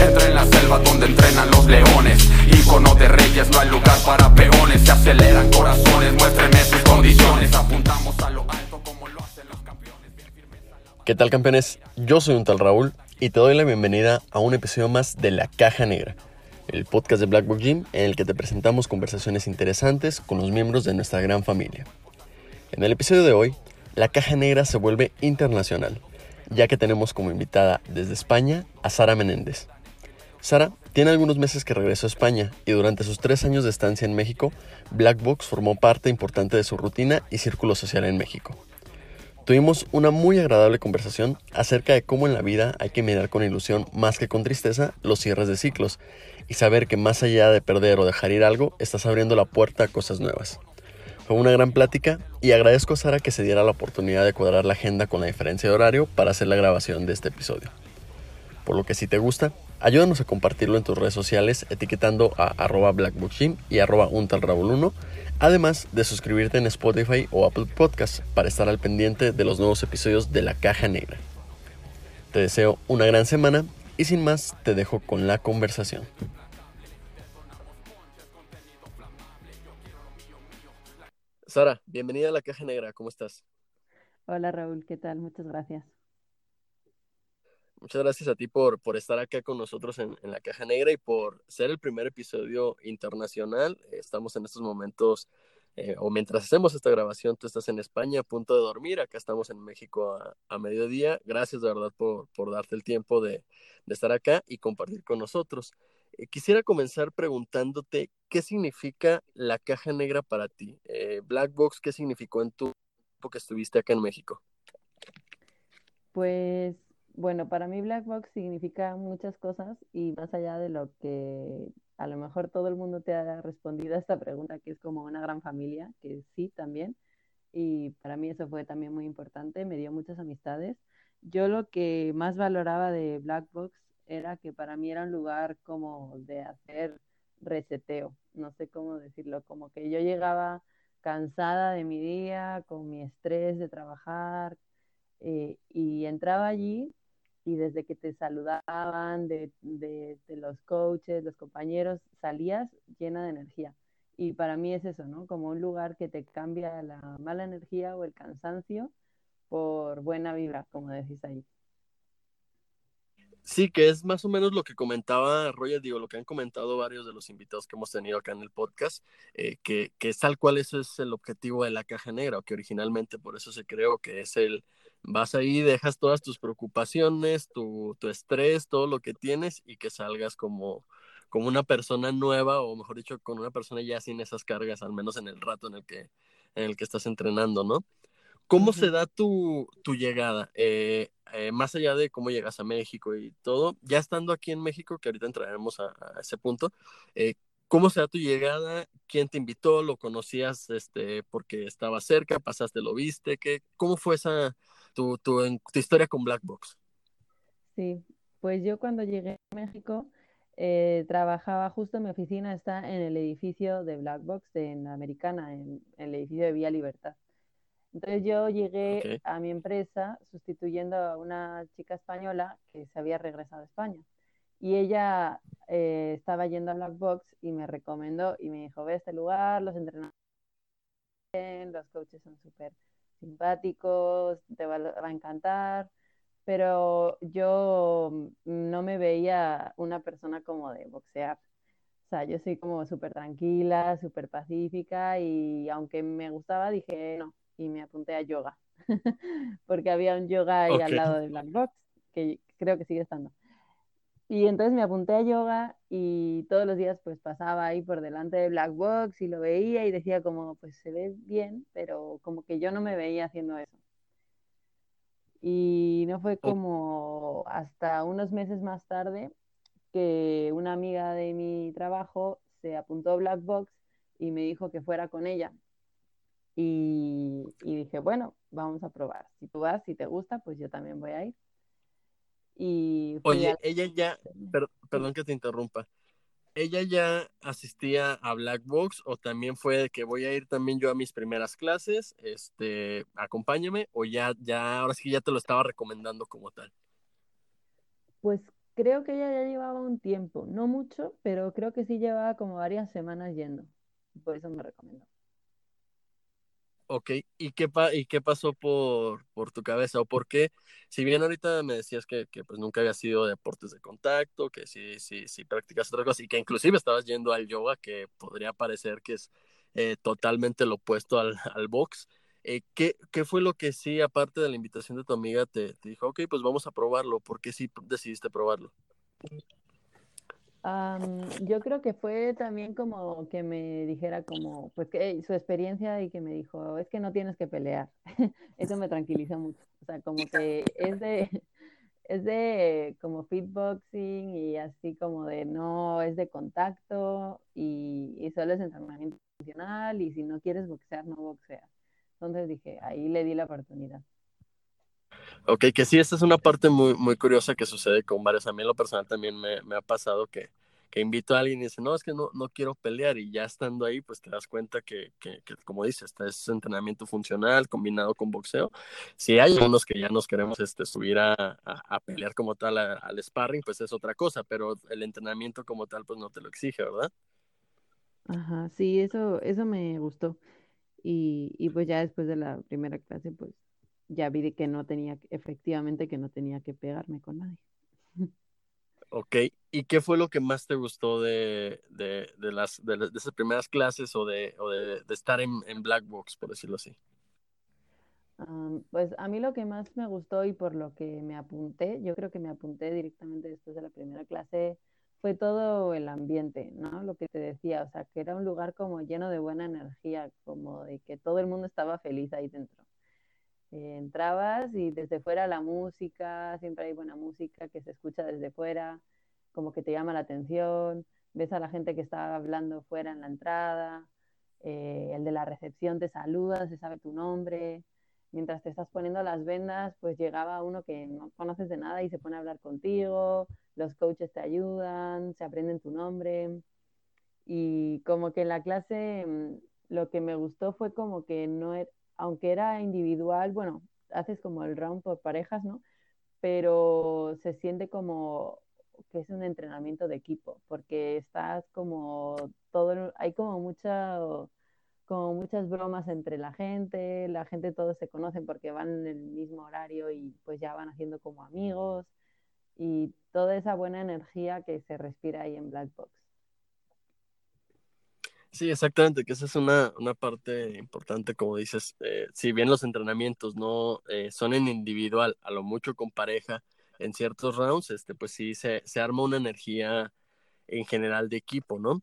Entra en la selva donde entrenan los leones. Icono de reyes, no hay lugar para peones. Se aceleran corazones, muéstrenme sus condiciones. Apuntamos a lo alto como lo hacen los campeones. ¿Qué tal campeones? Yo soy un tal Raúl y te doy la bienvenida a un episodio más de La Caja Negra, el podcast de Blackboard Gym en el que te presentamos conversaciones interesantes con los miembros de nuestra gran familia. En el episodio de hoy, La Caja Negra se vuelve internacional ya que tenemos como invitada desde España a Sara Menéndez. Sara tiene algunos meses que regresó a España y durante sus tres años de estancia en México, Blackbox formó parte importante de su rutina y círculo social en México. Tuvimos una muy agradable conversación acerca de cómo en la vida hay que mirar con ilusión más que con tristeza los cierres de ciclos y saber que más allá de perder o dejar ir algo, estás abriendo la puerta a cosas nuevas. Fue una gran plática y agradezco a Sara que se diera la oportunidad de cuadrar la agenda con la diferencia de horario para hacer la grabación de este episodio. Por lo que si te gusta, ayúdanos a compartirlo en tus redes sociales etiquetando a arroba blackbookgym y arroba untalraúl1, además de suscribirte en Spotify o Apple Podcasts para estar al pendiente de los nuevos episodios de La Caja Negra. Te deseo una gran semana y sin más te dejo con la conversación. Sara, bienvenida a la Caja Negra, ¿cómo estás? Hola Raúl, ¿qué tal? Muchas gracias. Muchas gracias a ti por, por estar acá con nosotros en, en, la Caja Negra y por ser el primer episodio internacional. Estamos en estos momentos, eh, o mientras hacemos esta grabación, tú estás en España a punto de dormir, acá estamos en México a, a mediodía. Gracias de verdad por, por darte el tiempo de, de estar acá y compartir con nosotros. Eh, quisiera comenzar preguntándote qué significa la caja negra para ti. Eh, Black Box, ¿qué significó en tu tiempo que estuviste acá en México? Pues bueno, para mí Black Box significa muchas cosas y más allá de lo que a lo mejor todo el mundo te ha respondido a esta pregunta, que es como una gran familia, que sí también, y para mí eso fue también muy importante, me dio muchas amistades. Yo lo que más valoraba de Black Box era que para mí era un lugar como de hacer reseteo, no sé cómo decirlo, como que yo llegaba cansada de mi día, con mi estrés de trabajar, eh, y entraba allí y desde que te saludaban de, los coaches, los compañeros, salías llena de energía. Y para mí es eso, ¿no? Como un lugar que te cambia la mala energía o el cansancio por buena vibra, como decís ahí. Sí, que es más o menos lo que comentaba Roger, digo, lo que han comentado varios de los invitados que hemos tenido acá en el podcast, eh, que, que tal cual eso es el objetivo de la caja negra, o que originalmente por eso se creó, que es el, vas ahí, dejas todas tus preocupaciones, tu, tu estrés, todo lo que tienes y que salgas como, como una persona nueva, o mejor dicho, con una persona ya sin esas cargas, al menos en el rato en el que, en el que estás entrenando, ¿no? ¿Cómo uh -huh. se da tu, tu llegada? Eh, eh, más allá de cómo llegas a México y todo, ya estando aquí en México, que ahorita entraremos a, a ese punto, eh, ¿cómo se da tu llegada? ¿Quién te invitó? ¿Lo conocías este, porque estaba cerca? ¿Pasaste, lo viste? ¿Qué, ¿Cómo fue esa tu, tu, tu historia con Black Box? Sí, pues yo cuando llegué a México eh, trabajaba justo mi oficina está en el edificio de Black Box en Americana, en, en el edificio de Vía Libertad. Entonces yo llegué okay. a mi empresa sustituyendo a una chica española que se había regresado a España. Y ella eh, estaba yendo a Black Box y me recomendó y me dijo, ve este lugar, los entrenadores, los coaches son súper simpáticos, te va, va, a encantar. Pero yo no me veía una persona como de boxear. O sea, yo soy como súper tranquila, súper pacífica y aunque me gustaba, dije, no, y me apunté a yoga, porque había un yoga ahí okay. al lado de Black Box, que creo que sigue estando. Y entonces me apunté a yoga y todos los días pues pasaba ahí por delante de Black Box y lo veía y decía como pues se ve bien, pero como que yo no me veía haciendo eso. Y no fue como hasta unos meses más tarde que una amiga de mi trabajo se apuntó a Black Box y me dijo que fuera con ella. Y, y, dije, bueno, vamos a probar. Si tú vas, si te gusta, pues yo también voy a ir. Y Oye, a... ella ya, per, perdón que te interrumpa, ¿ella ya asistía a Black Box o también fue de que voy a ir también yo a mis primeras clases, este, acompáñame o ya, ya, ahora sí que ya te lo estaba recomendando como tal? Pues creo que ella ya llevaba un tiempo, no mucho, pero creo que sí llevaba como varias semanas yendo. Por eso me recomendó. Ok, ¿y qué, pasó por, tu cabeza? ¿O por qué? Si bien ahorita me decías que, pues nunca había sido deportes de contacto, que sí, sí, sí practicas otras cosas y que inclusive estabas yendo al yoga, que podría parecer que es eh, totalmente lo opuesto al, box. Eh, ¿qué, ¿qué, fue lo que sí, aparte de la invitación de tu amiga, te, te dijo, ok, pues vamos a probarlo? ¿Por qué sí decidiste probarlo? Um, yo creo que fue también como que me dijera como, pues que su experiencia y que me dijo, es que no tienes que pelear. Eso me tranquiliza mucho. O sea, como que es de, es de como fitboxing y así como de no, es de contacto y, y solo es entrenamiento funcional y si no quieres boxear, no boxeas. Entonces dije, ahí le di la oportunidad. Ok, que sí, esta es una parte muy, muy curiosa que sucede con varios. A mí en lo personal también me, me ha pasado que, que, invito a alguien y dice, no, es que no, no quiero pelear y ya estando ahí, pues te das cuenta que, que, como dices, este es entrenamiento funcional combinado con boxeo. Si hay unos que ya nos queremos este, subir a, a, pelear como tal al sparring, pues es otra cosa, pero el entrenamiento como tal, pues no te lo exige, ¿verdad? Ajá, sí, eso, eso me gustó. Y, y pues ya después de la primera clase, pues ya vi que no tenía, efectivamente que no tenía que pegarme con nadie. Ok, ¿y qué fue lo que más te gustó de, de, de las, de, de, esas primeras clases o de, o estar en, en, Black Box, por decirlo así? Um, pues a mí lo que más me gustó y por lo que me apunté, yo creo que me apunté directamente después de la primera clase, fue todo el ambiente, ¿no? Lo que te decía, o sea, que era un lugar como lleno de buena energía, como de que todo el mundo estaba feliz ahí dentro. Eh, entrabas y desde fuera la música, siempre hay buena música que se escucha desde fuera, como que te llama la atención, ves a la gente que está hablando fuera en la entrada, eh, el de la recepción te saluda, se sabe tu nombre, mientras te estás poniendo las vendas, pues llegaba uno que no conoces de nada y se pone a hablar contigo, los coaches te ayudan, se aprenden tu nombre y como que en la clase mm, lo que me gustó fue como que no era aunque era individual, bueno, haces como el round por parejas, ¿no? Pero se siente como que es un entrenamiento de equipo, porque estás como todo, hay como mucha, como muchas bromas entre la gente, la gente todos se conocen porque van en el mismo horario y pues ya van haciendo como amigos y toda esa buena energía que se respira ahí en Black Box. Sí, exactamente, que esa es una, una parte importante, como dices, eh, si bien los entrenamientos no eh, son en individual, a lo mucho con pareja en ciertos rounds, este, pues sí se, se arma una energía en general de equipo, ¿no?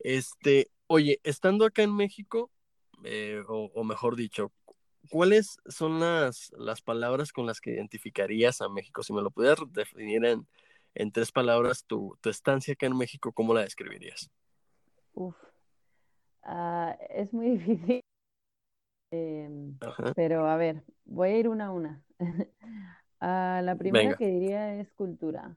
Este, oye, estando acá en México, eh, o, mejor dicho, ¿cuáles son las, las palabras con las que identificarías a México? Si me lo pudieras definir en, en tres palabras, tu, tu estancia acá en México, ¿cómo la describirías? Uf. Uh, es muy difícil. Eh, pero a ver, voy a ir una a una. uh, la primera Venga. que diría es cultura.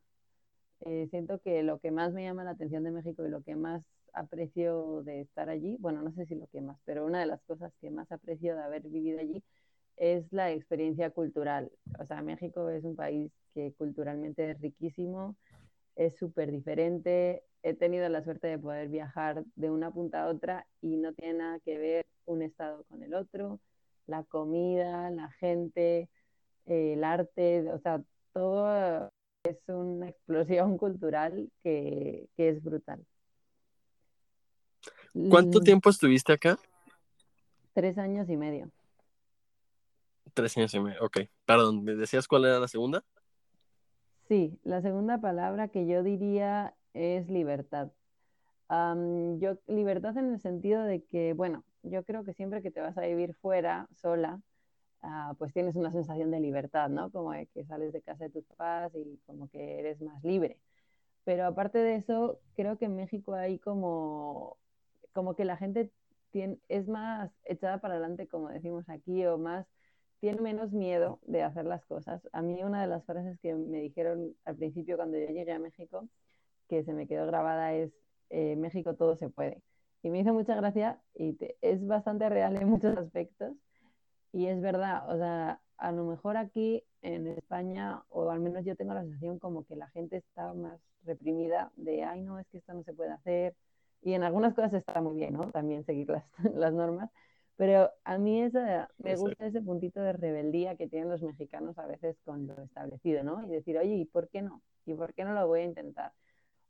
Eh, siento que lo que más me llama la atención de México y lo que más aprecio de estar allí, bueno, no sé si lo que más, pero una de las cosas que más aprecio de haber vivido allí es la experiencia cultural. O sea, México es un país que culturalmente es riquísimo, es súper diferente, he tenido la suerte de poder viajar de una punta a otra y no tiene nada que ver un estado con el otro, la comida, la gente, eh, el arte, o sea, todo es una explosión cultural que, que es brutal. ¿Cuánto tiempo estuviste acá? Tres años y medio. Tres años y medio, ok. Perdón, ¿me decías cuál era la segunda? Sí, la segunda palabra que yo diría es libertad. Yo, libertad en el sentido de que, bueno, yo creo que siempre que te vas a vivir fuera, sola, uh, pues tienes una sensación de libertad, ¿no? Como que sales de casa de tus papás y como que eres más libre. Pero aparte de eso, creo que en México hay como, como que la gente es más echada para adelante, como decimos aquí, o más tiene menos miedo de hacer las cosas. A mí una de las frases que me dijeron al principio cuando yo llegué a México que se me quedó grabada es, eh, México todo se puede. Y me hizo mucha gracia y es bastante real en muchos aspectos. Y es verdad, o sea, a lo mejor aquí en España, o al menos yo tengo la sensación como que la gente está más reprimida de, ay, no, es que esto no se puede hacer. Y en algunas cosas está muy bien, ¿no? También seguir las, las normas. Pero a mí esa, me gusta ese puntito de rebeldía que tienen los mexicanos a veces con lo establecido, ¿no? Y decir, oye, ¿y por qué no? ¿Y por qué no lo voy a intentar?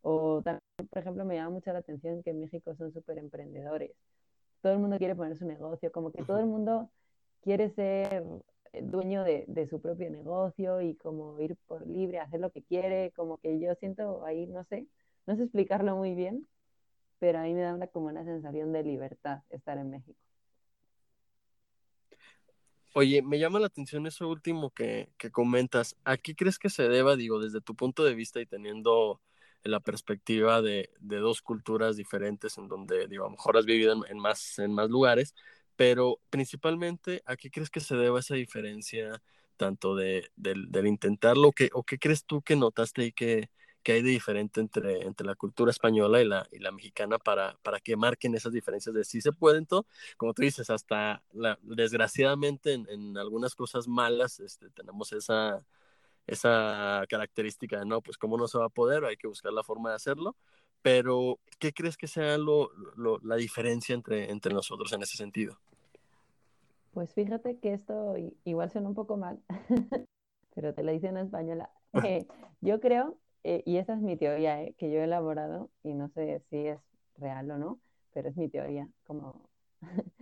O también, por ejemplo, me llama mucho la atención que en México son súper emprendedores. Todo el mundo quiere poner su negocio, como que todo el mundo quiere ser dueño de, de, su propio negocio y como ir por libre, hacer lo que quiere, como que yo siento ahí, no sé, no sé explicarlo muy bien, pero a mí me da una, como una sensación de libertad estar en México. Oye, me llama la atención eso último que, que comentas. ¿A qué crees que se deba, digo, desde tu punto de vista y teniendo la perspectiva de, de dos culturas diferentes en donde, digo, a lo mejor has vivido en, más, en más lugares, pero principalmente, ¿a qué crees que se deba esa diferencia tanto de, del, del intentarlo que, o qué crees tú que notaste y que, que hay de diferente entre, entre la cultura española y la, y la mexicana para, para que marquen esas diferencias de si se pueden todo, como tú dices, hasta la, desgraciadamente en, en, algunas cosas malas este, tenemos esa, esa característica de no, pues cómo no se va a poder, hay que buscar la forma de hacerlo, pero ¿qué crees que sea lo, lo, la diferencia entre, entre nosotros en ese sentido? Pues fíjate que esto igual suena un poco mal, pero te lo dice en española. Eh, yo creo eh, y esa es mi teoría eh, que yo he elaborado y no sé si es real o no, pero es mi teoría. Como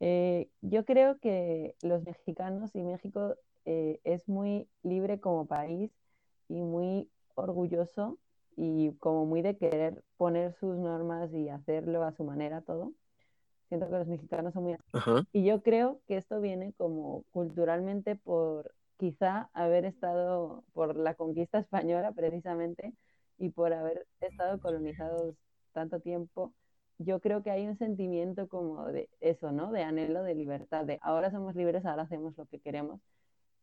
eh, yo creo que los mexicanos y México eh, es muy libre como país y muy orgulloso y como muy de querer poner sus normas y hacerlo a su manera todo. Siento que los mexicanos son muy... Y yo creo que esto viene como culturalmente por quizá haber estado por la conquista española precisamente y por haber estado colonizados tanto tiempo, yo creo que hay un sentimiento como de eso, ¿no? De anhelo de libertad, de ahora somos libres, ahora hacemos lo que queremos.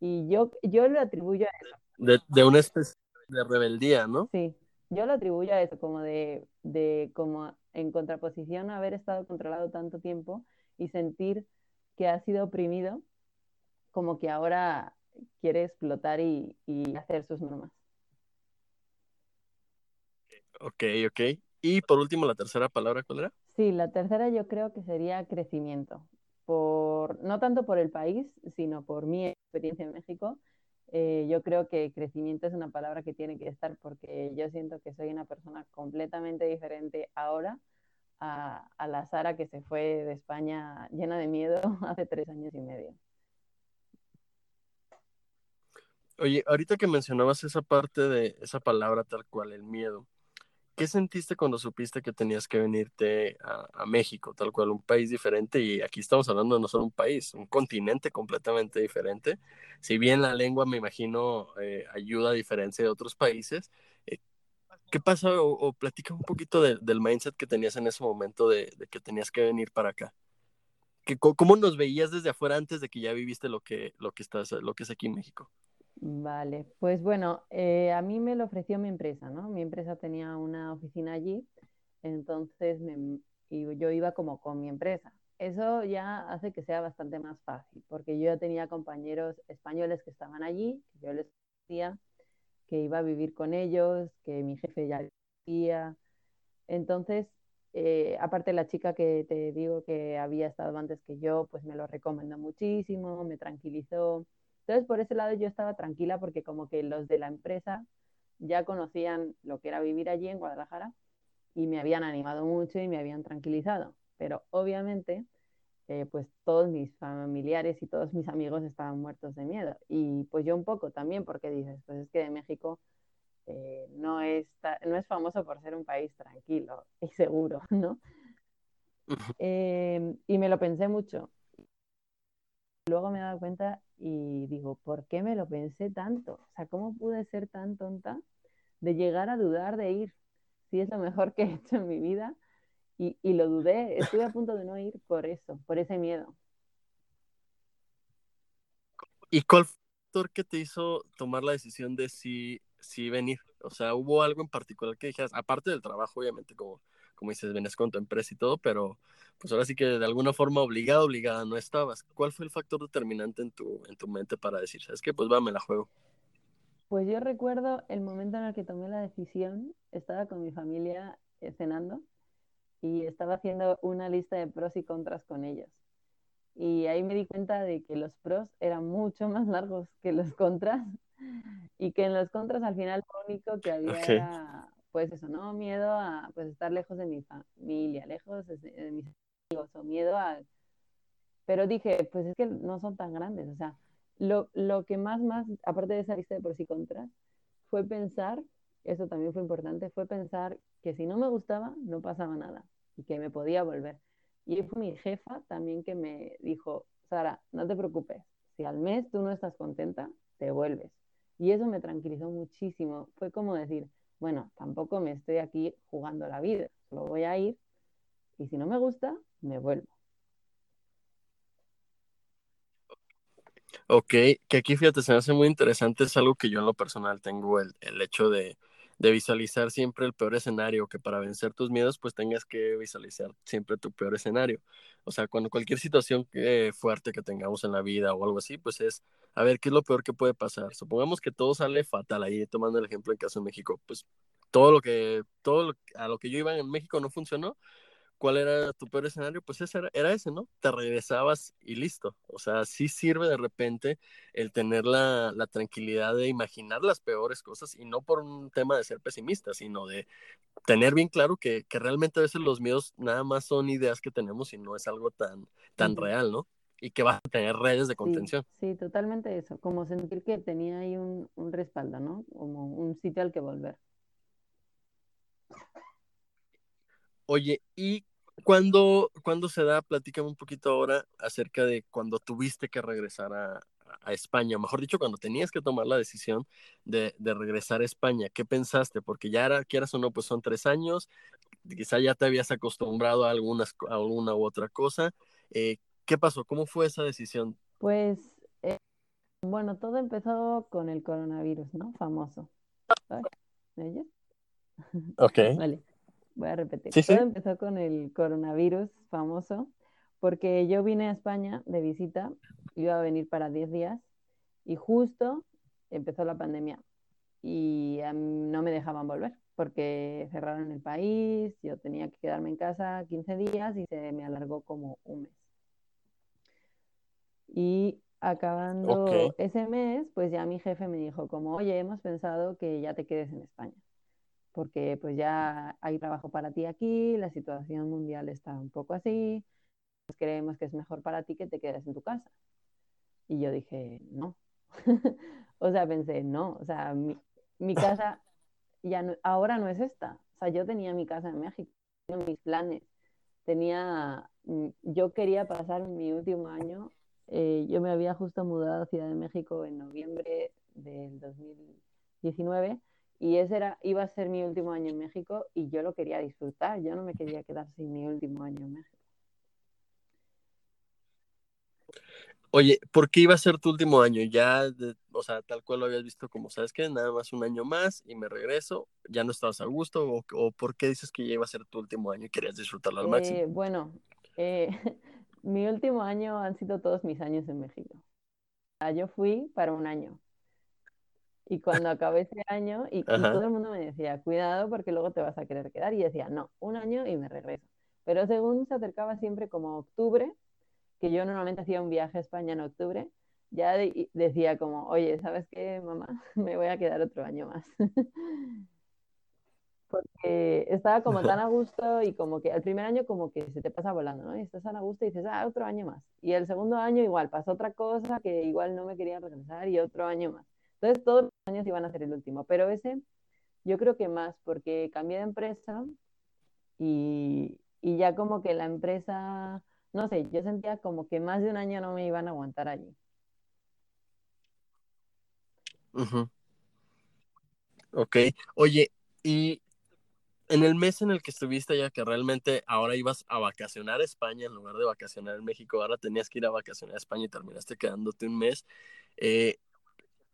Y yo, yo lo atribuyo a eso. De, de una especie de rebeldía, ¿no? Sí, yo lo atribuyo a eso, como de, de como en contraposición a haber estado controlado tanto tiempo y sentir que ha sido oprimido, como que ahora quiere explotar y, y, hacer sus normas. Ok, ok. Y por último, la tercera palabra, ¿cuál era? Sí, la tercera yo creo que sería crecimiento. Por, no tanto por el país, sino por mi experiencia en México. Eh, yo creo que crecimiento es una palabra que tiene que estar porque yo siento que soy una persona completamente diferente ahora a, a la Sara que se fue de España llena de miedo hace tres años y medio. Oye, ahorita que mencionabas esa parte de esa palabra tal cual, el miedo, ¿qué sentiste cuando supiste que tenías que venirte a, México, tal cual, un país diferente? Y aquí estamos hablando de no solo un país, un continente completamente diferente. Si bien la lengua, me imagino, eh, ayuda a diferencia de otros países, eh, ¿qué pasa? O, platica un poquito de, del mindset que tenías en ese momento de, que tenías que venir para acá. ¿Qué, ¿Cómo nos veías desde afuera antes de que ya viviste lo que, lo que, estás, lo que es aquí en México? Vale, pues bueno, eh, a mí me lo ofreció mi empresa, ¿no? Mi empresa tenía una oficina allí, entonces y yo iba como con mi empresa. Eso ya hace que sea bastante más fácil, porque yo ya tenía compañeros españoles que estaban allí, que yo les decía que iba a vivir con ellos, que mi jefe ya decía. Entonces, eh, aparte la chica que te digo que había estado antes que yo, pues me lo recomendó muchísimo, me tranquilizó. Entonces, por ese lado yo estaba tranquila porque como que los de la empresa ya conocían lo que era vivir allí en Guadalajara y me habían animado mucho y me habían tranquilizado. Pero obviamente, eh, pues todos mis familiares y todos mis amigos estaban muertos de miedo. Y pues yo un poco también porque dices, pues es que de México eh, no, es, no es famoso por ser un país tranquilo y seguro, ¿no? Eh, y me lo pensé mucho. Luego me he dado cuenta y digo, ¿por qué me lo pensé tanto? O sea, ¿cómo pude ser tan tonta de llegar a dudar de ir? Si es lo mejor que he hecho en mi vida. Y, y lo dudé, estuve a punto de no ir por eso, por ese miedo. ¿Y cuál factor que te hizo tomar la decisión de sí, sí venir? O sea, ¿hubo algo en particular que dijeras, aparte del trabajo, obviamente, como, como dices, venías con tu empresa y todo, pero pues ahora sí que de alguna forma obligada, obligada no estabas. ¿Cuál fue el factor determinante en tu, en tu mente para decir, sabes que pues va, me la juego? Pues yo recuerdo el momento en el que tomé la decisión, estaba con mi familia eh, cenando y estaba haciendo una lista de pros y contras con ellos. Y ahí me di cuenta de que los pros eran mucho más largos que los contras y que en los contras al final lo único que había era, pues eso, ¿no? Miedo a pues, estar lejos de mi familia, lejos de, mis amigos o miedo a... Pero dije, pues es que no son tan grandes, o sea, lo, lo que más, más, aparte de esa lista de pros y contras, fue pensar, eso también fue importante, fue pensar que si no me gustaba, no pasaba nada y que me podía volver. Y fue mi jefa también que me dijo, Sara, no te preocupes, si al mes tú no estás contenta, te vuelves. Y eso me tranquilizó muchísimo. Fue como decir, bueno, tampoco me estoy aquí jugando la vida, solo voy a ir y si no me gusta, me vuelvo. Ok, que aquí fíjate, se me hace muy interesante, es algo que yo en lo personal tengo el, el hecho de, de visualizar siempre el peor escenario, que para vencer tus miedos pues tengas que visualizar siempre tu peor escenario. O sea, cuando cualquier situación fuerte que tengamos en la vida o algo así, pues es, a ver, ¿qué es lo peor que puede pasar? Supongamos que todo sale fatal ahí, tomando el ejemplo en caso de México, pues todo lo que, todo a lo que yo iba en México no funcionó, ¿cuál era tu peor escenario? Pues ese era, era, ese, ¿no? Te regresabas y listo. O sea, sí sirve de repente el tener la, la, tranquilidad de imaginar las peores cosas y no por un tema de ser pesimista, sino de tener bien claro que, que realmente a veces los miedos nada más son ideas que tenemos y no es algo tan, tan real, ¿no? Y que vas a tener redes de contención. Sí, sí, totalmente eso. Como sentir que tenía ahí un, un respaldo, ¿no? Como un sitio al que volver. Oye, ¿y cuando, cuando se da, platícame un poquito ahora acerca de cuando tuviste que regresar a, a España, o mejor dicho, cuando tenías que tomar la decisión de, de, regresar a España, ¿qué pensaste? Porque ya era, quieras o no, pues son tres años, quizá ya te habías acostumbrado a, algunas, a alguna u otra cosa. Eh, ¿Qué pasó? ¿Cómo fue esa decisión? Pues, eh, bueno, todo empezó con el coronavirus, ¿no? Famoso. ¿Me Ok. Vale voy a repetir. Todo empezó con el coronavirus famoso, porque yo vine a España de visita, iba a venir para 10 días y justo empezó la pandemia y no me dejaban volver porque cerraron el país, yo tenía que quedarme en casa 15 días y se me alargó como un mes. Y acabando ese mes, pues ya mi jefe me dijo como, oye, hemos pensado que ya te quedes en España porque pues ya hay trabajo para ti aquí, la situación mundial está un poco así, pues creemos que es mejor para ti que te quedes en tu casa. Y yo dije, no. o sea, pensé, no, o sea, mi, mi casa ya ahora no es esta. O sea, yo tenía mi casa en México, tenía mis planes, tenía, mm, yo quería pasar mi último año, eh, yo me había justo mudado a Ciudad de México en noviembre del 2019 y ese era, iba a ser mi último año en México y yo lo quería disfrutar, yo no me quería quedar sin mi último año en México. Oye, ¿por qué iba a ser tu último año? Ya, o sea, tal cual lo habías visto como, ¿sabes qué? Nada más un año más y me regreso, ¿ya no estabas a gusto? ¿O, por qué dices que ya iba a ser tu último año y querías disfrutarlo al máximo? Eh, bueno, eh, mi último año han sido todos mis años en México. Yo fui para un año, y cuando acabé ese año, y, todo el mundo me decía, cuidado porque luego te vas a querer quedar. Y decía, no, un año y me regreso. Pero según se acercaba siempre como octubre, que yo normalmente hacía un viaje a España en octubre, ya decía como, oye, ¿sabes qué, mamá? Me voy a quedar otro año más. Porque estaba como tan a gusto y como que el primer año como que se te pasa volando, ¿no? Y estás tan a gusto y dices, ah, otro año más. Y el segundo año igual, pasó otra cosa que igual no me quería regresar y otro año más. Entonces todos los años iban a ser el último, pero ese yo creo que más porque cambié de empresa y, y ya como que la empresa, no sé, yo sentía como que más de un año no me iban a aguantar allí. Ok, oye, y en el mes en el que estuviste ya que realmente ahora ibas a vacacionar a España en lugar de vacacionar en México, ahora tenías que ir a vacacionar a España y terminaste quedándote un mes, eh,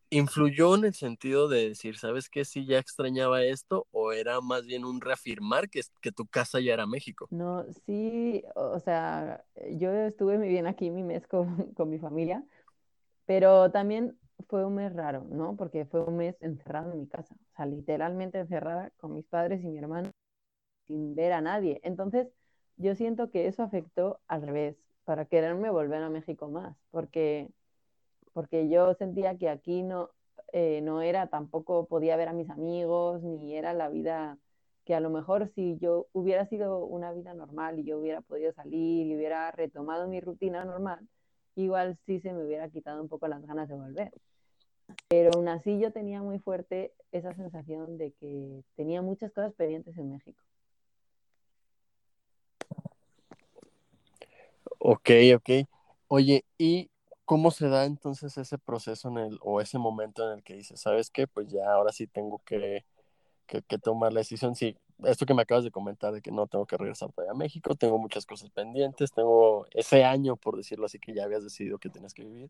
¿influyó en el sentido de decir, ¿sabes qué? Si ya extrañaba esto o era más bien un reafirmar que, que tu casa ya era México? No, sí, o sea, yo estuve muy bien aquí mi mes con, con mi familia, pero también fue un mes raro, ¿no? Porque fue un mes encerrado en mi casa, o sea, literalmente encerrada con mis padres y mi hermano, sin ver a nadie. Entonces, yo siento que eso afectó al revés, para quererme volver a México más, porque, porque yo sentía que aquí no, eh, no era, tampoco podía ver a mis amigos, ni era la vida que a lo mejor si yo hubiera sido una vida normal y yo hubiera podido salir y hubiera retomado mi rutina normal, igual sí se me hubiera quitado un poco las ganas de volver. Pero aún así yo tenía muy fuerte esa sensación de que tenía muchas cosas pendientes en México. Ok, ok. Oye, ¿y cómo se da entonces ese proceso en el, o ese momento en el que dices, ¿sabes qué? Pues ya ahora sí tengo que, que, que tomar la decisión. Sí, esto que me acabas de comentar de que no tengo que regresar todavía a México, tengo muchas cosas pendientes, tengo ese año, por decirlo así, que ya habías decidido que tienes que vivir.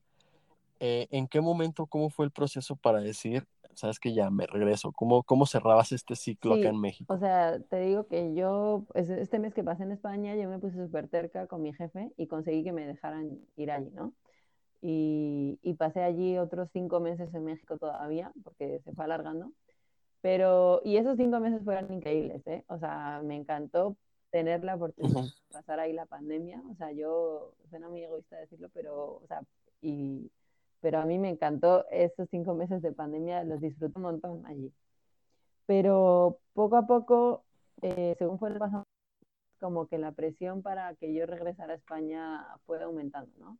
Eh, ¿En qué momento, cómo fue el proceso para decir, sabes que ya me regreso? ¿Cómo, cómo cerrabas este ciclo Sí, acá en México? o sea, te digo que yo, pues, este mes que pasé en España, yo me puse súper terca con mi jefe y conseguí que me dejaran ir allí, ¿no? Y, y pasé allí otros cinco meses en México todavía, porque se fue alargando. Pero, y esos cinco meses fueron increíbles, ¿eh? O sea, me encantó tener la oportunidad de pasar ahí la pandemia. O sea, yo, suena muy egoísta decirlo, pero, o sea, y, pero a mí me encantó esos cinco meses de pandemia, los disfruto un montón allí. Pero poco a poco, eh, según fue pasando, como que la presión para que yo regresara a España fue aumentando, ¿no?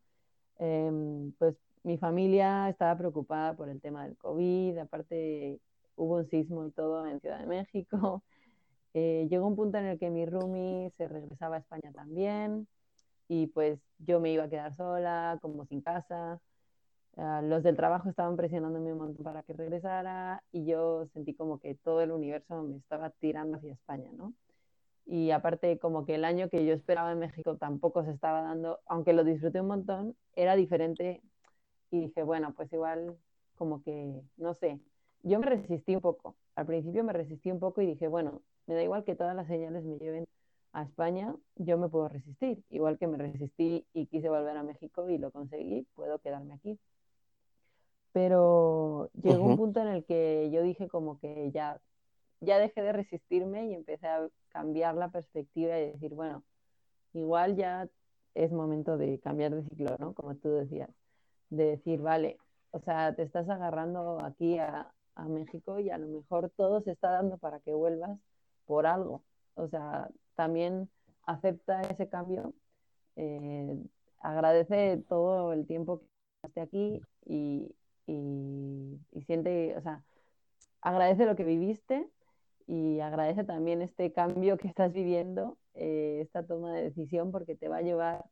Em, pues mi familia estaba preocupada por el tema del COVID, aparte hubo un sismo y todo en Ciudad de México. Eh, llegó un punto en el que mi roomie se regresaba a España también y pues yo me iba a quedar sola, como sin casa. Ah, los del trabajo estaban presionándome un montón para que regresara y yo sentí como que todo el universo me estaba tirando hacia España, ¿no? Y aparte como que el año que yo esperaba en México tampoco se estaba dando, aunque lo disfruté un montón, era diferente y dije, bueno, pues igual como que, no sé, yo me resistí un poco. Al principio me resistí un poco y dije, bueno, me da igual que todas las señales me lleven a España, yo me puedo resistir. Igual que me resistí y quise volver a México y lo conseguí, puedo quedarme aquí. Pero llegó un ujú. punto en el que yo dije como que ya, ya dejé de resistirme y empecé a cambiar la perspectiva y decir, bueno, igual ya es momento de cambiar de ciclo, ¿no? Como tú decías, de decir, vale, o sea, te estás agarrando aquí a, México y a lo mejor todo se está dando para que vuelvas por algo. O sea, también acepta ese cambio, eh, agradece todo el tiempo que esté aquí y, y siente, o sea, agradece lo que viviste y agradece también este cambio que estás viviendo, eh, esta toma de decisión, porque te va a llevar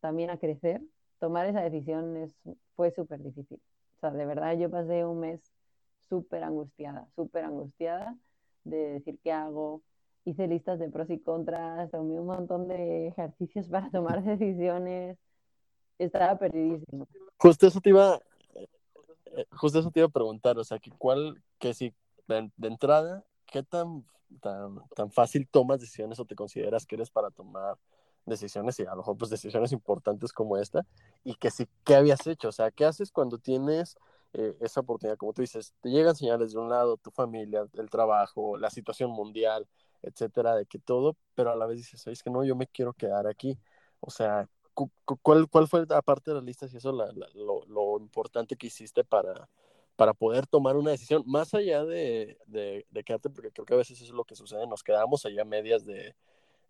también a crecer. Tomar esa decisión fue súper difícil. O sea, de verdad yo pasé un mes súper angustiada, súper angustiada de decir qué hago. Hice listas de pros y contras, tomé un montón de ejercicios para tomar decisiones. Estaba perdidísima. Justo eso te iba, eh, justo eso te iba a preguntar, o sea, que cuál, que si de entrada, ¿qué tan, tan, tan fácil tomas decisiones o te consideras que eres para tomar decisiones y a lo mejor pues decisiones importantes como esta? Y que sí, ¿qué habías hecho? O sea, ¿qué haces cuando tienes eh, esa oportunidad? Como tú dices, te llegan señales de un lado, tu familia, el trabajo, la situación mundial, etcétera, de que todo, pero a la vez dices, es que no, yo me quiero quedar aquí. O sea, cu- cu- ¿cuál, cuál fue, aparte de las listas y eso, la- lo importante que hiciste para, para poder tomar una decisión, más allá de, de, de quedarte, porque creo que a veces eso es lo que sucede, nos quedamos allá medias de,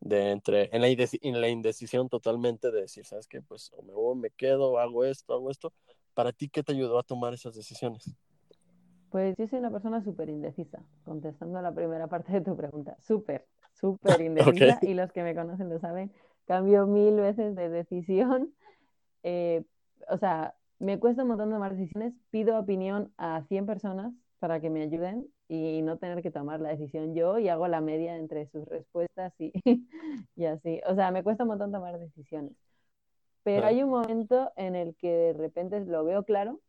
de entre, en la, en la indecisión totalmente de decir, ¿sabes qué? Pues o me voy, me quedo, hago esto, hago esto. ¿Para ti qué te ayudó a tomar esas decisiones? Pues yo soy una persona súper indecisa, contestando a la primera parte de tu pregunta. Súper, súper indecisa y los que me conocen lo saben. Cambio mil veces de decisión. Eh, o sea, me cuesta un montón tomar decisiones. Pido opinión a 100 personas para que me ayuden y no tener que tomar la decisión yo y hago la media entre sus respuestas y, y así. O sea, me cuesta un montón tomar decisiones. Pero hay un momento en el que de repente lo veo claro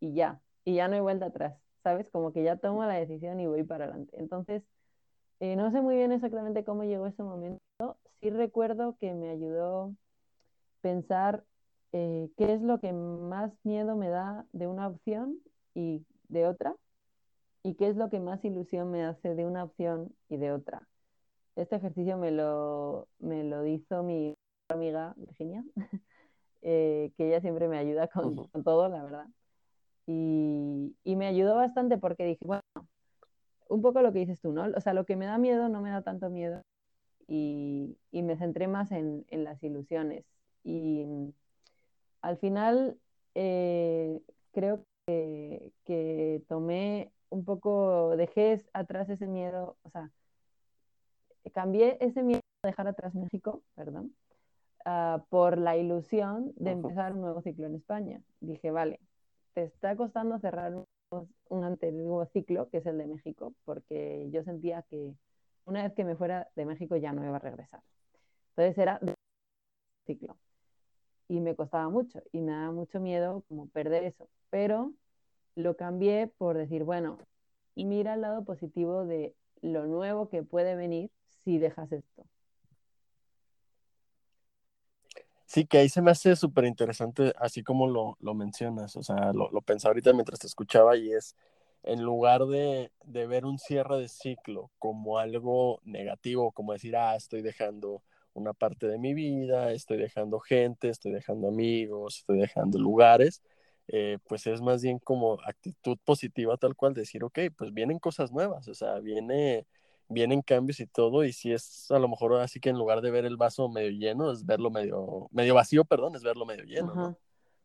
y ya. y ya no hay vuelta atrás, ¿sabes? Como que ya tomo la decisión y voy para adelante. Entonces, eh, no sé muy bien exactamente cómo llegó ese momento. Sí recuerdo que me ayudó pensar eh, qué es lo que más miedo me da de una opción y de otra, y qué es lo que más ilusión me hace de una opción y de otra. Este ejercicio me lo, me lo hizo mi amiga Virginia, eh, que ella siempre me ayuda con, con todo, la verdad. Y, y, me ayudó bastante porque dije, bueno, un poco lo que dices tú, ¿no? O sea, lo que me da miedo no me da tanto miedo y, y me centré más en, en, las ilusiones. Y al final eh, creo que, que tomé un poco, dejé atrás ese miedo, o sea, cambié ese miedo de dejar atrás México, perdón, uh, por la ilusión de empezar un nuevo ciclo en España. Dije, vale, te está costando cerrar un, un antiguo ciclo, que es el de México, porque yo sentía que una vez que me fuera de México ya no iba a regresar. Entonces era ciclo. Y me costaba mucho y me daba mucho miedo como perder eso. Pero lo cambié por decir, bueno, mira el lado positivo de lo nuevo que puede venir si dejas esto. Sí, que ahí se me hace súper interesante, así como lo, lo, mencionas, o sea, lo, lo pensaba ahorita mientras te escuchaba y es, en lugar de, de, ver un cierre de ciclo como algo negativo, como decir, ah, estoy dejando una parte de mi vida, estoy dejando gente, estoy dejando amigos, estoy dejando lugares, eh, pues es más bien como actitud positiva tal cual, decir, ok, pues vienen cosas nuevas, o sea, viene, vienen cambios y todo, y si es a lo mejor así que en lugar de ver el vaso medio lleno, es verlo medio, medio vacío, perdón, es verlo medio lleno, ¿no?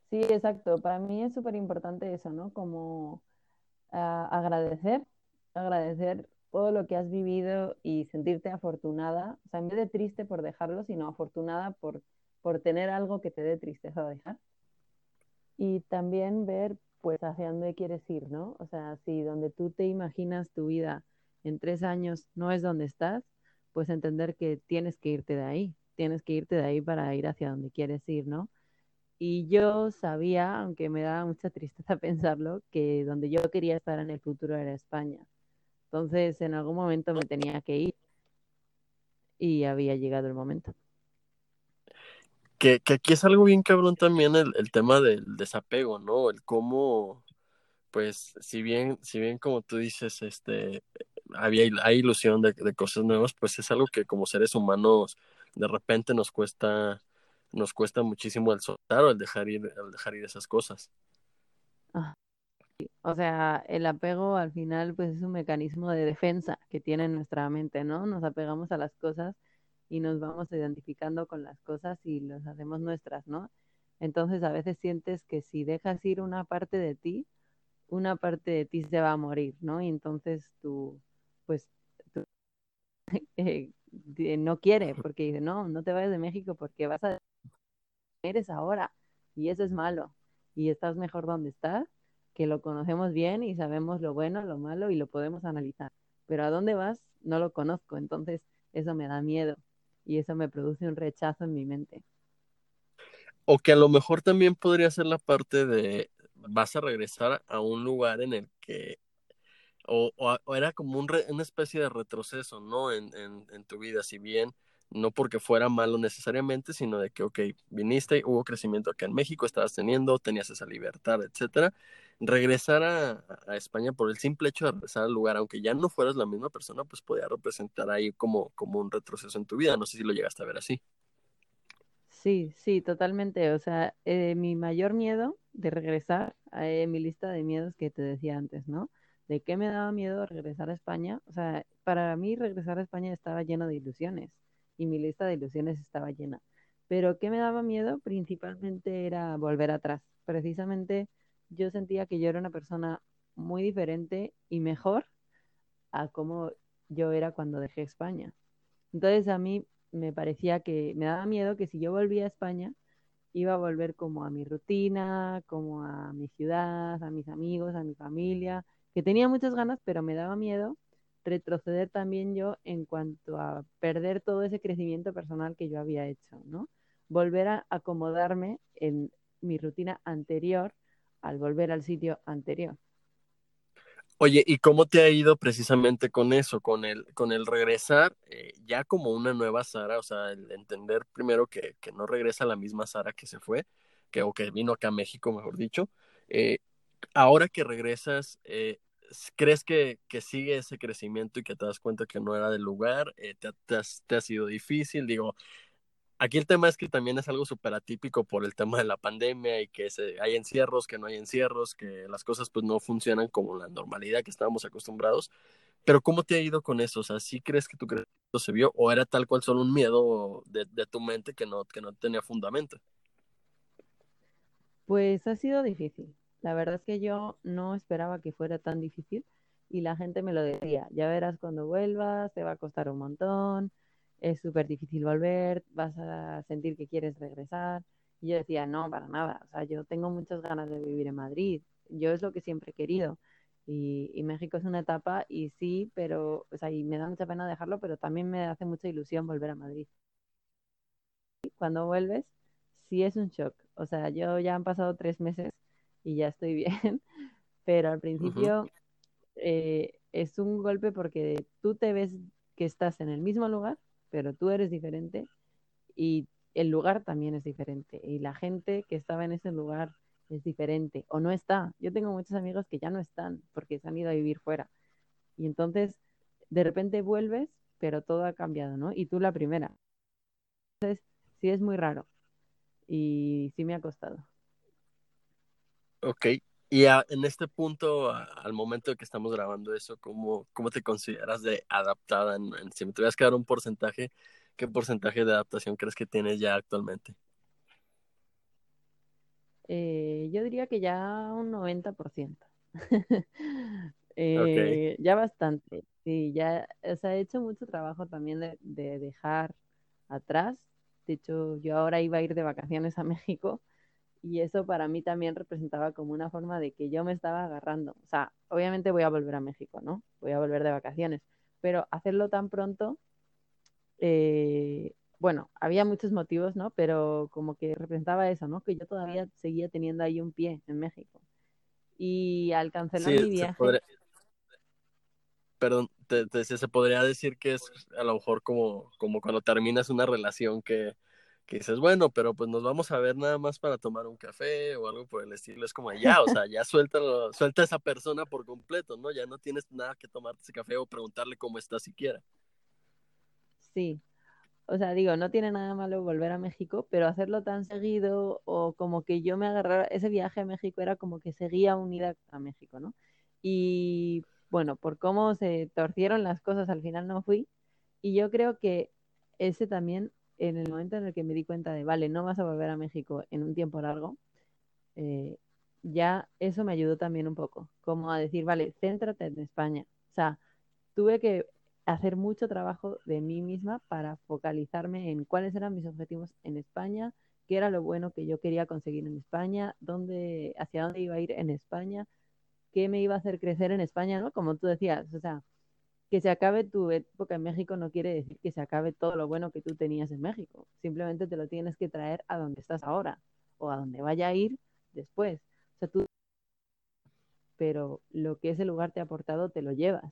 Sí, exacto, para mí es súper importante eso, ¿no? Como uh, agradecer, agradecer todo lo que has vivido y sentirte afortunada, o sea, en vez de triste por dejarlo, sino afortunada por, por tener algo que te dé tristeza dejar y también ver pues hacia dónde quieres ir, ¿no? O sea, si donde tú te imaginas tu vida en tres años no es donde estás, pues entender que tienes que irte de ahí, tienes que irte de ahí para ir hacia donde quieres ir, ¿no? Y yo sabía, aunque me daba mucha tristeza pensarlo, que donde yo quería estar en el futuro era España. Entonces, en algún momento me tenía que ir y había llegado el momento que, que, aquí es algo bien cabrón también el, el, tema del desapego, ¿no? El cómo, pues, si bien, si bien como tú dices, este, había, hay ilusión de, de, cosas nuevas, pues es algo que como seres humanos de repente nos cuesta, nos cuesta muchísimo el soltar o el dejar ir, el dejar ir esas cosas. Ah, o sea, el apego al final pues es un mecanismo de defensa que tiene nuestra mente, ¿no? Nos apegamos a las cosas y nos vamos identificando con las cosas y las hacemos nuestras, ¿no? Entonces a veces sientes que si dejas ir una parte de ti, una parte de ti se va a morir, ¿no? Y entonces tú, pues, tú, eh, no quiere, porque dice, no, no te vayas de México porque vas a... Eres ahora, y eso es malo, y estás mejor donde estás, que lo conocemos bien y sabemos lo bueno, lo malo y lo podemos analizar. Pero a dónde vas, no lo conozco, entonces eso me da miedo y eso me produce un rechazo en mi mente. O que a lo mejor también podría ser la parte de vas a regresar a un lugar en el que o, o, era como un re, una especie de retroceso, ¿no? En, en, en, tu vida, si bien no porque fuera malo necesariamente, sino de que, ok, viniste, hubo crecimiento acá en México, estabas teniendo, tenías esa libertad, etcétera. Regresar a, a, España por el simple hecho de regresar al lugar, aunque ya no fueras la misma persona, pues podía representar ahí como, como un retroceso en tu vida. No sé si lo llegaste a ver así. Sí, sí, totalmente. O sea, eh, mi mayor miedo de regresar, eh, mi lista de miedos que te decía antes, ¿no? ¿De qué me daba miedo regresar a España? O sea, para mí regresar a España estaba lleno de ilusiones y mi lista de ilusiones estaba llena. Pero ¿qué me daba miedo? Principalmente era volver atrás. Precisamente yo sentía que yo era una persona muy diferente y mejor a como yo era cuando dejé España. Entonces a mí me parecía que me daba miedo que si yo volvía a España iba a volver como a mi rutina, como a mi ciudad, a mis amigos, a mi familia, que tenía muchas ganas, pero me daba miedo retroceder también yo en cuanto a perder todo ese crecimiento personal que yo había hecho, ¿no? Volver a acomodarme en mi rutina anterior al volver al sitio anterior. Oye, ¿y cómo te ha ido precisamente con eso, con el, con el regresar eh, ya como una nueva Sara? O sea, el entender primero que, que, no regresa la misma Sara que se fue, que, o que vino acá a México, mejor dicho. Eh, ahora que regresas, eh, ¿crees que, que, sigue ese crecimiento y que te das cuenta que no era del lugar? Te, te, ¿Te ha sido difícil? Digo, Aquí el tema es que también es algo súper atípico por el tema de la pandemia y que hay encierros, que no hay encierros, que las cosas pues no funcionan como la normalidad que estábamos acostumbrados. Pero ¿cómo te ha ido con eso? O sea, ¿sí crees que tu crecimiento se vio o era tal cual solo un miedo de, de tu mente que no, que no tenía fundamento? Pues ha sido difícil. La verdad es que yo no esperaba que fuera tan difícil y la gente me lo decía, ya verás cuando vuelvas, te va a costar un montón, es súper difícil volver, vas a sentir que quieres regresar. Y yo decía, no, para nada, o sea, yo tengo muchas ganas de vivir en Madrid, yo es lo que siempre he querido. Y, y, México es una etapa y sí, pero, o sea, y me da mucha pena dejarlo, pero también me hace mucha ilusión volver a Madrid. Cuando vuelves, sí es un shock. O sea, yo ya han pasado tres meses y ya estoy bien, pero al principio uh -huh. eh, es un golpe porque tú te ves que estás en el mismo lugar, pero tú eres diferente y el lugar también es diferente y la gente que estaba en ese lugar es diferente o no está. Yo tengo muchos amigos que ya no están porque se han ido a vivir fuera y entonces de repente vuelves, pero todo ha cambiado, ¿no? Y tú la primera. Entonces, sí es muy raro y sí me ha costado. Ok, y a, en este punto, a, al momento de que estamos grabando eso, ¿cómo, cómo te consideras de adaptada? En, en, si me tuvieras que dar un porcentaje, ¿qué porcentaje de adaptación crees que tienes ya actualmente? Eh, yo diría que ya un 90%. eh, okay. Ya bastante. Sí, ya, o sea, he hecho mucho trabajo también de, de dejar atrás. De hecho, yo ahora iba a ir de vacaciones a México y eso para mí también representaba como una forma de que yo me estaba agarrando. O sea, obviamente voy a volver a México, ¿no? Voy a volver de vacaciones, pero hacerlo tan pronto, eh, bueno, había muchos motivos, ¿no? Pero como que representaba eso, ¿no? Que yo todavía seguía teniendo ahí un pie en México. Y al cancelar sí, mi viaje... Podría... Perdón, te, te, se podría decir que es a lo mejor como, como cuando terminas una relación que que dices, bueno, pero pues nos vamos a ver nada más para tomar un café o algo por el estilo. Es como ya, o sea, ya suelta, suelta a esa persona por completo, ¿no? Ya no tienes nada que tomarte ese café o preguntarle cómo está siquiera. Sí. O sea, digo, no tiene nada malo volver a México, pero hacerlo tan seguido o como que yo me agarrara, ese viaje a México era como que seguía unida a México, ¿no? Y bueno, por cómo se torcieron las cosas, al final no fui. Y yo creo que ese también en el momento en el que me di cuenta de, vale, no vas a volver a México en un tiempo largo, eh, ya eso me ayudó también un poco, como a decir, vale, céntrate en España. O sea, tuve que hacer mucho trabajo de mí misma para focalizarme en cuáles eran mis objetivos en España, qué era lo bueno que yo quería conseguir en España, dónde, hacia dónde iba a ir en España, qué me iba a hacer crecer en España, ¿no? Como tú decías, o sea, que se acabe tu época en México no quiere decir que se acabe todo lo bueno que tú tenías en México. Simplemente te lo tienes que traer a donde estás ahora o a donde vaya a ir después. O sea, tú... Pero lo que ese lugar te ha aportado te lo llevas.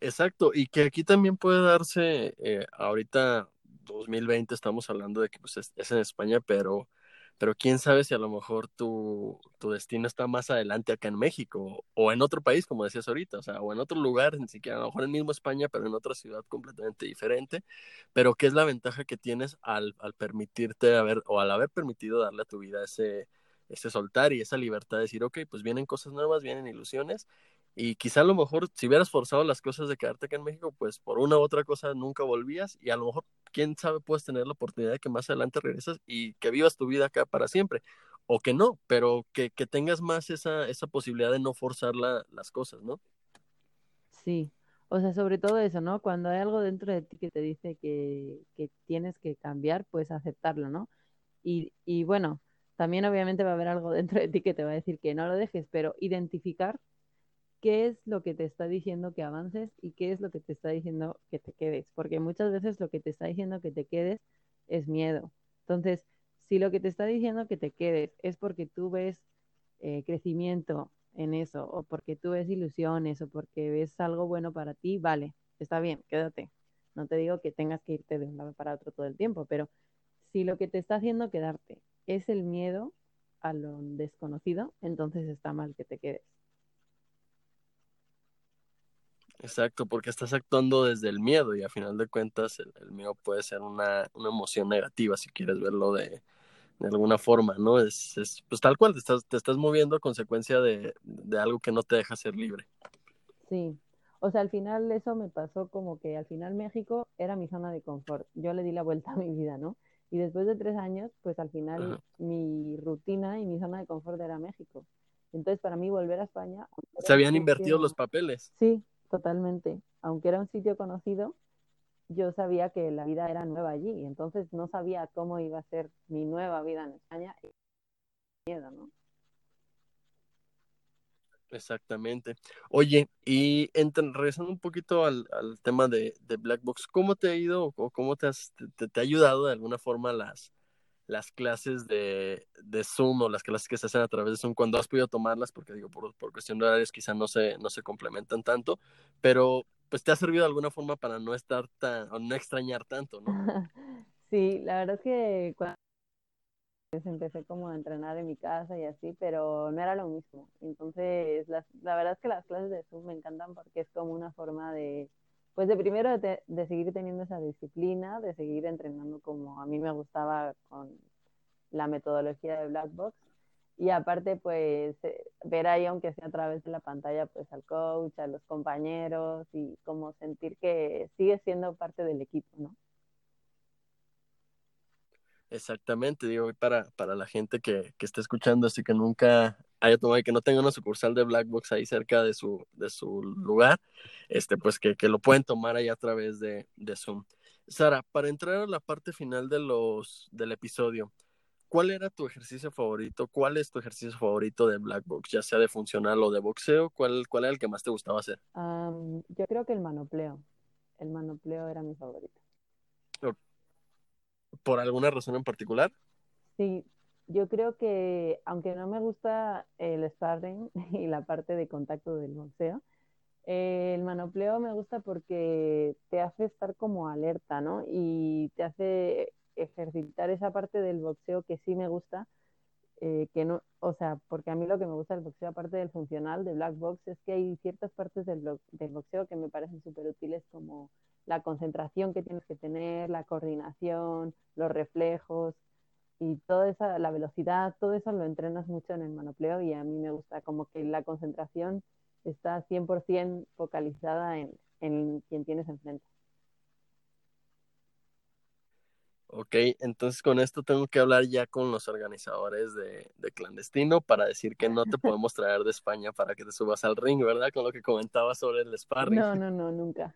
Exacto, y que aquí también puede darse, eh, ahorita 2020 estamos hablando de que pues, es, es en España, pero pero quién sabe si a lo mejor tu, tu, destino está más adelante acá en México o en otro país, como decías ahorita, o sea, o en otro lugar, ni siquiera a lo mejor en mismo España, pero en otra ciudad completamente diferente. Pero ¿qué es la ventaja que tienes al, al permitirte haber, o al haber permitido darle a tu vida ese, ese soltar y esa libertad de decir, ok, pues vienen cosas nuevas, vienen ilusiones, y quizá a lo mejor si hubieras forzado las cosas de quedarte acá en México, pues por una u otra cosa nunca volvías y a lo mejor, quién sabe, puedes tener la oportunidad de que más adelante regresas y que vivas tu vida acá para siempre. O que no, pero que, que tengas más esa, esa posibilidad de no forzar la, las cosas, ¿no? Sí, o sea, sobre todo eso, ¿no? Cuando hay algo dentro de ti que te dice que, que tienes que cambiar, pues aceptarlo, ¿no? Y, y bueno, también obviamente va a haber algo dentro de ti que te va a decir que no lo dejes, pero identificar qué es lo que te está diciendo que avances y qué es lo que te está diciendo que te quedes, porque muchas veces lo que te está diciendo que te quedes es miedo. Entonces, si lo que te está diciendo que te quedes es porque tú ves eh, crecimiento en eso, o porque tú ves ilusiones, o porque ves algo bueno para ti, vale, está bien, quédate. No te digo que tengas que irte de un lado para otro todo el tiempo, pero si lo que te está haciendo quedarte es el miedo a lo desconocido, entonces está mal que te quedes. Exacto, porque estás actuando desde el miedo y a final de cuentas el, miedo puede ser una, emoción negativa si quieres verlo de, alguna forma, ¿no? Es, es, pues tal cual, te estás, te estás moviendo a consecuencia de, de algo que no te deja ser libre. Sí, o sea, al final eso me pasó como que al final México era mi zona de confort. Yo le di la vuelta a mi vida, ¿no? Y después de tres años, pues al final mi rutina y mi zona de confort era México. Entonces, para mí volver a España... Se habían invertido los papeles. Sí, totalmente. Aunque era un sitio conocido, yo sabía que la vida era nueva allí. Y entonces no sabía cómo iba a ser mi nueva vida en España. Miedo, ¿no? Exactamente. Oye, y regresando un poquito al, tema de, Black Box, ¿cómo te ha ido o cómo te, has, te, ha ayudado de alguna forma las, las clases de, Zoom o las clases que se hacen a través de Zoom cuando has podido tomarlas? Porque digo, por, por cuestión de horarios quizá no se, no se complementan tanto, pero pues te ha servido de alguna forma para no estar tan, o no extrañar tanto, ¿no? Sí, la verdad es que cuando empecé como a entrenar en mi casa y así, pero no era lo mismo. Entonces, la verdad es que las clases de Zoom me encantan porque es como una forma de, pues de primero de, seguir teniendo esa disciplina, de seguir entrenando como a mí me gustaba con la metodología de Black Box. Y aparte, pues, eh, ver ahí, aunque sea a través de la pantalla, pues al coach, a los compañeros y como sentir que sigue siendo parte del equipo, ¿no? Exactamente, digo, para, para la gente que, que está escuchando, así que nunca haya tomado y que no tenga una sucursal de Black Box ahí cerca de su, de su lugar, este, pues que, que lo pueden tomar ahí a través de, de, Zoom. Sara, para entrar a la parte final de los, del episodio, ¿cuál era tu ejercicio favorito? ¿Cuál es tu ejercicio favorito de Black Box, ya sea de funcional o de boxeo? ¿Cuál, cuál era el que más te gustaba hacer? yo creo que el manopleo. El manopleo era mi favorito. ¿Por alguna razón en particular? Sí, yo creo que aunque no me gusta el sparring y la parte de contacto del boxeo, el manopleo me gusta porque te hace estar como alerta, ¿no? Y te hace ejercitar esa parte del boxeo que sí me gusta, eh, que no, o sea, porque a mí lo que me gusta del boxeo, aparte del funcional, de black box, es que hay ciertas partes del, del boxeo que me parecen súper útiles como la concentración que tienes que tener, la coordinación, los reflejos y toda esa, la velocidad, todo eso lo entrenas mucho en el manopleo y a mí me gusta como que la concentración está 100% focalizada en, en quien tienes enfrente. Ok, entonces con esto tengo que hablar ya con los organizadores de, de, Clandestino para decir que no te podemos traer de España para que te subas al ring, ¿verdad? Con lo que comentabas sobre el sparring. No, no, no, nunca.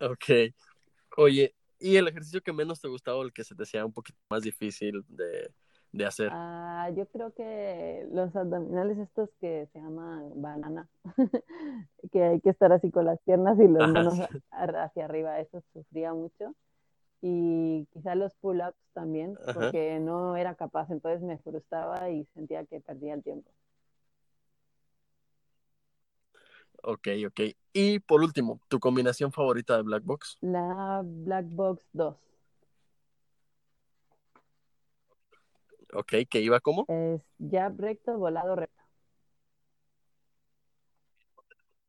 Ok. Oye, ¿y el ejercicio que menos te gustaba o el que se te hacía un poquito más difícil de, de hacer? Ah, yo creo que los abdominales estos que se llaman banana, que hay que estar así con las piernas y los manos hacia arriba, eso sufría mucho. Y quizá los pull-ups también, porque no era capaz, entonces me frustraba y sentía que perdía el tiempo. Ok, ok. Y por último, ¿tu combinación favorita de Black Box? La Black Box 2. Ok, ¿qué iba como? Es jab recto, volado recto.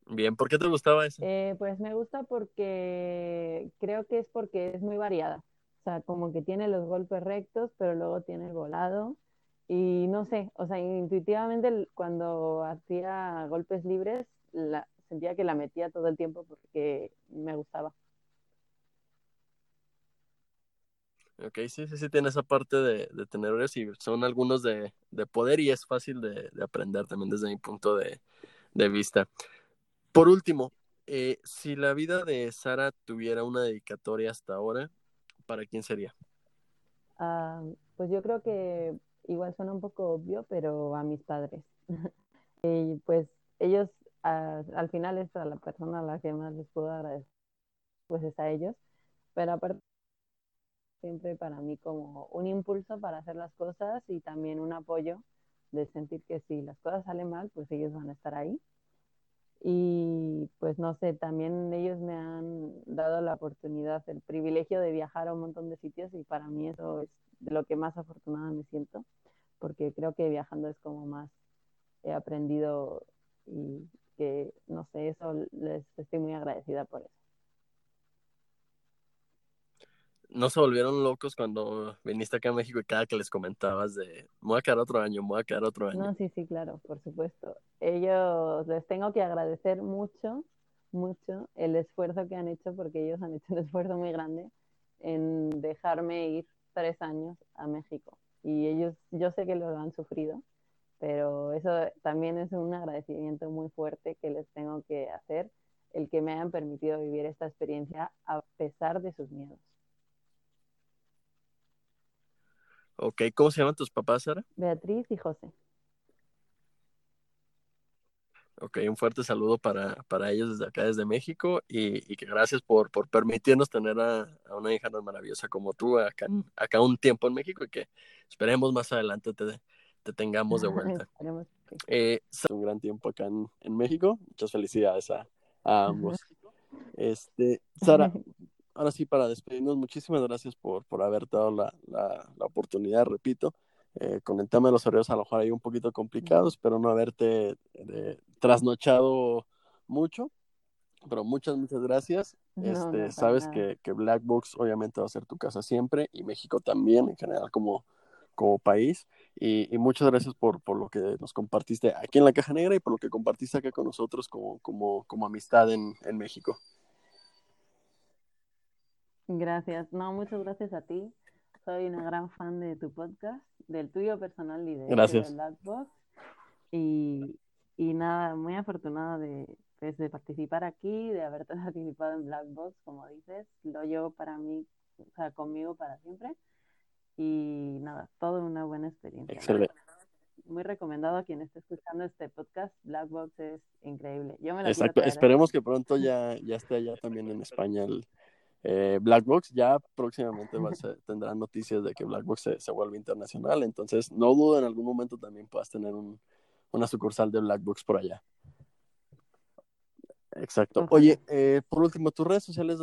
Bien, ¿por qué te gustaba eso? Eh, pues me gusta porque creo que es porque es muy variada. O sea, como que tiene los golpes rectos, pero luego tiene el volado. Y no sé, o sea, intuitivamente cuando hacía golpes libres la, sentía que la metía todo el tiempo porque me gustaba. Ok, sí, sí, sí, tiene esa parte de, de tener y son algunos de, poder y es fácil de, aprender también desde mi punto de, vista. Por último, eh, si la vida de Sara tuviera una dedicatoria hasta ahora, ¿para quién sería? Ah, pues yo creo que igual suena un poco obvio, pero a mis padres. y pues ellos al final es a la persona a la que más les puedo agradecer, pues es a ellos, pero aparte siempre para mí como un impulso para hacer las cosas y también un apoyo de sentir que si las cosas salen mal, pues ellos van a estar ahí. Y pues no sé, también ellos me han dado la oportunidad, el privilegio de viajar a un montón de sitios y para mí eso es de lo que más afortunada me siento, porque creo que viajando es como más he aprendido y que no sé, eso les estoy muy agradecida por eso. ¿No se volvieron locos cuando viniste acá a México y cada que les comentabas de, me voy a quedar otro año, me voy a quedar otro año? No, sí, sí, claro, por supuesto. Ellos les tengo que agradecer mucho, mucho el esfuerzo que han hecho, porque ellos han hecho un esfuerzo muy grande en dejarme ir tres años a México. Y ellos, yo sé que lo han sufrido, pero eso también es un agradecimiento muy fuerte que les tengo que hacer, el que me hayan permitido vivir esta experiencia a pesar de sus miedos. Ok, ¿cómo se llaman tus papás, Sara? Beatriz y José. Ok, un fuerte saludo para, para ellos desde acá, desde México, y, y que gracias por, por permitirnos tener a, a, una hija tan maravillosa como tú acá, acá un tiempo en México y que esperemos más adelante te, te tengamos de vuelta. eh, un gran tiempo acá en, en México, muchas felicidades a, a ambos. Este, Sara, ahora sí, para despedirnos, muchísimas gracias por, por haber dado la, la, la oportunidad, repito. Eh, con el tema de los horarios a lo mejor hay un poquito complicados, pero no haberte eh, trasnochado mucho. Pero muchas, muchas gracias. No, este, no, sabes que, que, Black Box obviamente va a ser tu casa siempre y México también, en general, como, como país. Y, y, muchas gracias por, por lo que nos compartiste aquí en la Caja Negra y por lo que compartiste acá con nosotros como, como, como amistad en, en México. Gracias. No, muchas gracias a ti. Soy una gran fan de tu podcast, del tuyo personal y de, gracias. de Blackbox. Y, y nada, muy afortunada de, pues, de participar aquí, de haber participado en Blackbox, como dices. Lo llevo para mí, o sea, conmigo para siempre. Y nada, todo una buena experiencia. Excelente. Muy recomendado a quien esté escuchando este podcast. Blackbox es increíble. Yo me Exacto. Esperemos que pronto ya, ya esté allá también en España el, eh, Blackbox ya próximamente va a ser, tendrá noticias de que Blackbox se, se, vuelve internacional, entonces no dudo en algún momento también puedas tener un, una sucursal de Blackbox por allá. Exacto. Oye, eh, por último, tus redes sociales,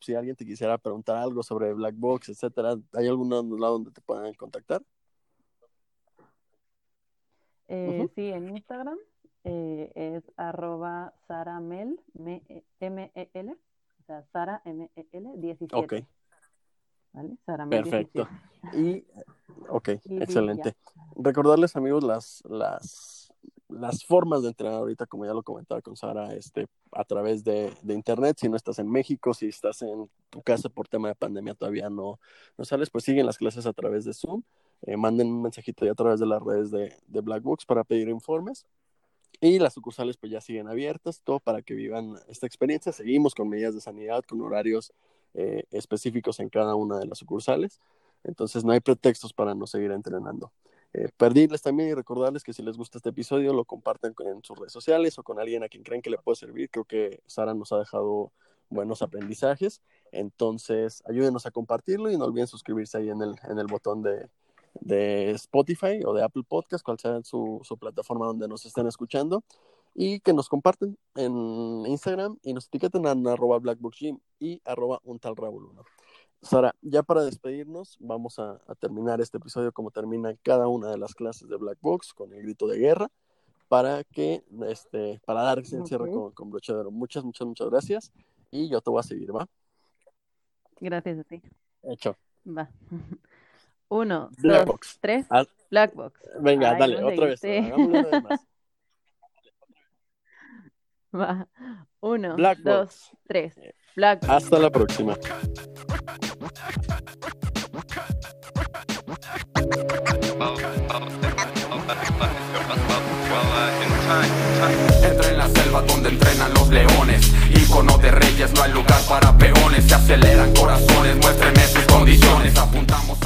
si alguien te quisiera preguntar algo sobre Blackbox, etcétera, ¿hay algún lado donde te puedan contactar? Eh, uh -huh. Sí, en Instagram eh, es arroba saramel, M-E-L, o sea, Sara M-E-L 17. Ok. ¿Vale? Sara Perfecto. 17. Y, ok, y excelente. Recordarles, amigos, las, las, las formas de entrenar ahorita, como ya lo comentaba con Sara, este, a través de, internet. Si no estás en México, si estás en tu casa por tema de pandemia todavía no, no sales, pues siguen las clases a través de Zoom. Eh, manden un mensajito ya a través de las redes de, de Blackbox para pedir informes. Y las sucursales pues ya siguen abiertas, todo para que vivan esta experiencia. Seguimos con medidas de sanidad, con horarios eh, específicos en cada una de las sucursales. Entonces no hay pretextos para no seguir entrenando. Eh, también y recordarles que si les gusta este episodio lo compartan en sus redes sociales o con alguien a quien creen que le puede servir. Creo que Sara nos ha dejado buenos aprendizajes. Entonces ayúdenos a compartirlo y no olviden suscribirse ahí en el, en el botón de, de Spotify o de Apple Podcast, cual sea su, su, plataforma donde nos estén escuchando, y que nos comparten en Instagram y nos etiqueten en arroba blackbookgym y arroba un tal Raúl 1. Sara, ya para despedirnos, vamos a, a, terminar este episodio como termina cada una de las clases de Black Box con el grito de guerra para que este para dar ese encierre okay. con, con broche de oro. Muchas, muchas, muchas gracias y yo te voy a seguir, ¿va? Gracias a ti. Hecho. Va. Uno, Black dos, Box. tres. Ah, Black Box. Venga, Ay, dale, otra vez. más. Va. Uno, Black dos, Box. tres. Black Box. Hasta la próxima. Entra en la selva donde entrenan los leones. Icono de reyes, no hay lugar para peones. Se aceleran corazones, muéstrenme sus condiciones. Apuntamos